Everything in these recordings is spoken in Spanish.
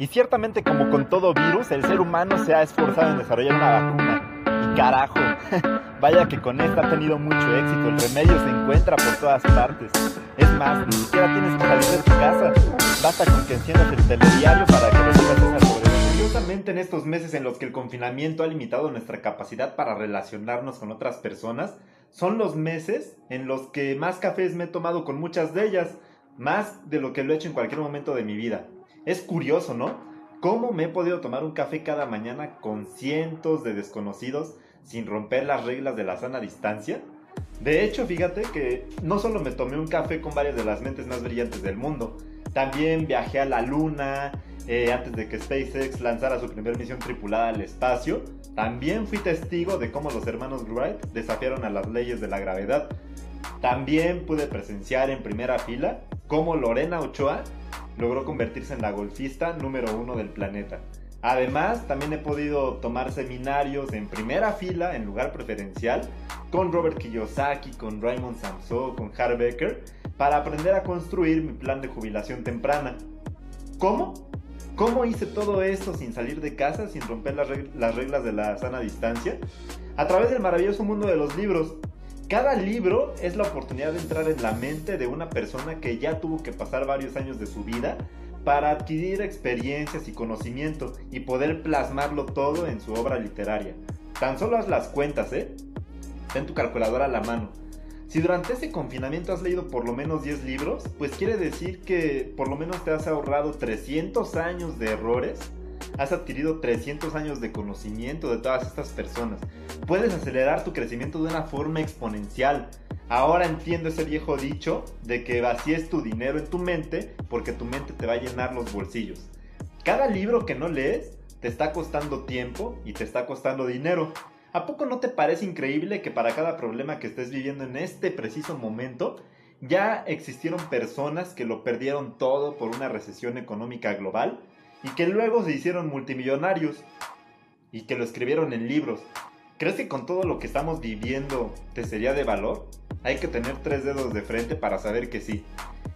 Y ciertamente como con todo virus, el ser humano se ha esforzado en desarrollar una vacuna. Y carajo, vaya que con esta ha tenido mucho éxito, el remedio se encuentra por todas partes. Es más, ni siquiera tienes que salir de tu casa, basta con que enciendas el telediario para que recibas esa sobredosis. Curiosamente en estos meses en los que el confinamiento ha limitado nuestra capacidad para relacionarnos con otras personas, son los meses en los que más cafés me he tomado con muchas de ellas, más de lo que lo he hecho en cualquier momento de mi vida. Es curioso, ¿no? ¿Cómo me he podido tomar un café cada mañana con cientos de desconocidos sin romper las reglas de la sana distancia? De hecho, fíjate que no solo me tomé un café con varias de las mentes más brillantes del mundo, también viajé a la luna, eh, antes de que SpaceX lanzara su primera misión tripulada al espacio, también fui testigo de cómo los hermanos Wright desafiaron a las leyes de la gravedad. También pude presenciar en primera fila cómo Lorena Ochoa logró convertirse en la golfista número uno del planeta. Además, también he podido tomar seminarios en primera fila, en lugar preferencial, con Robert Kiyosaki, con Raymond Samso, con Harry Becker, para aprender a construir mi plan de jubilación temprana. ¿Cómo? ¿Cómo hice todo esto sin salir de casa, sin romper las reglas de la sana distancia? A través del maravilloso mundo de los libros. Cada libro es la oportunidad de entrar en la mente de una persona que ya tuvo que pasar varios años de su vida para adquirir experiencias y conocimiento y poder plasmarlo todo en su obra literaria. Tan solo haz las cuentas, ¿eh? Ten tu calculadora a la mano. Si durante ese confinamiento has leído por lo menos 10 libros, pues quiere decir que por lo menos te has ahorrado 300 años de errores has adquirido 300 años de conocimiento de todas estas personas. Puedes acelerar tu crecimiento de una forma exponencial. Ahora entiendo ese viejo dicho de que vacíes tu dinero en tu mente porque tu mente te va a llenar los bolsillos. Cada libro que no lees te está costando tiempo y te está costando dinero. ¿A poco no te parece increíble que para cada problema que estés viviendo en este preciso momento ya existieron personas que lo perdieron todo por una recesión económica global y que luego se hicieron multimillonarios y que lo escribieron en libros. ¿Crees que con todo lo que estamos viviendo te sería de valor? Hay que tener tres dedos de frente para saber que sí.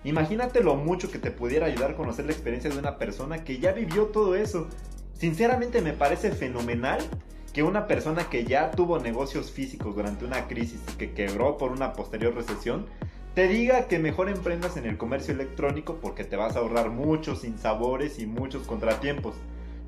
Imagínate lo mucho que te pudiera ayudar a conocer la experiencia de una persona que ya vivió todo eso. Sinceramente me parece fenomenal que una persona que ya tuvo negocios físicos durante una crisis y que quebró por una posterior recesión te diga que mejor emprendas en el comercio electrónico porque te vas a ahorrar muchos sinsabores y muchos contratiempos.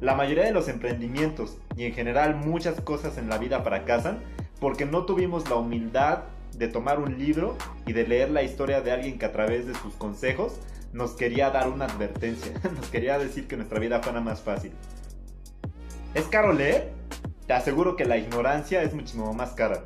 La mayoría de los emprendimientos y en general muchas cosas en la vida fracasan porque no tuvimos la humildad de tomar un libro y de leer la historia de alguien que a través de sus consejos nos quería dar una advertencia, nos quería decir que nuestra vida fuera más fácil. ¿Es caro leer? Te aseguro que la ignorancia es muchísimo más cara.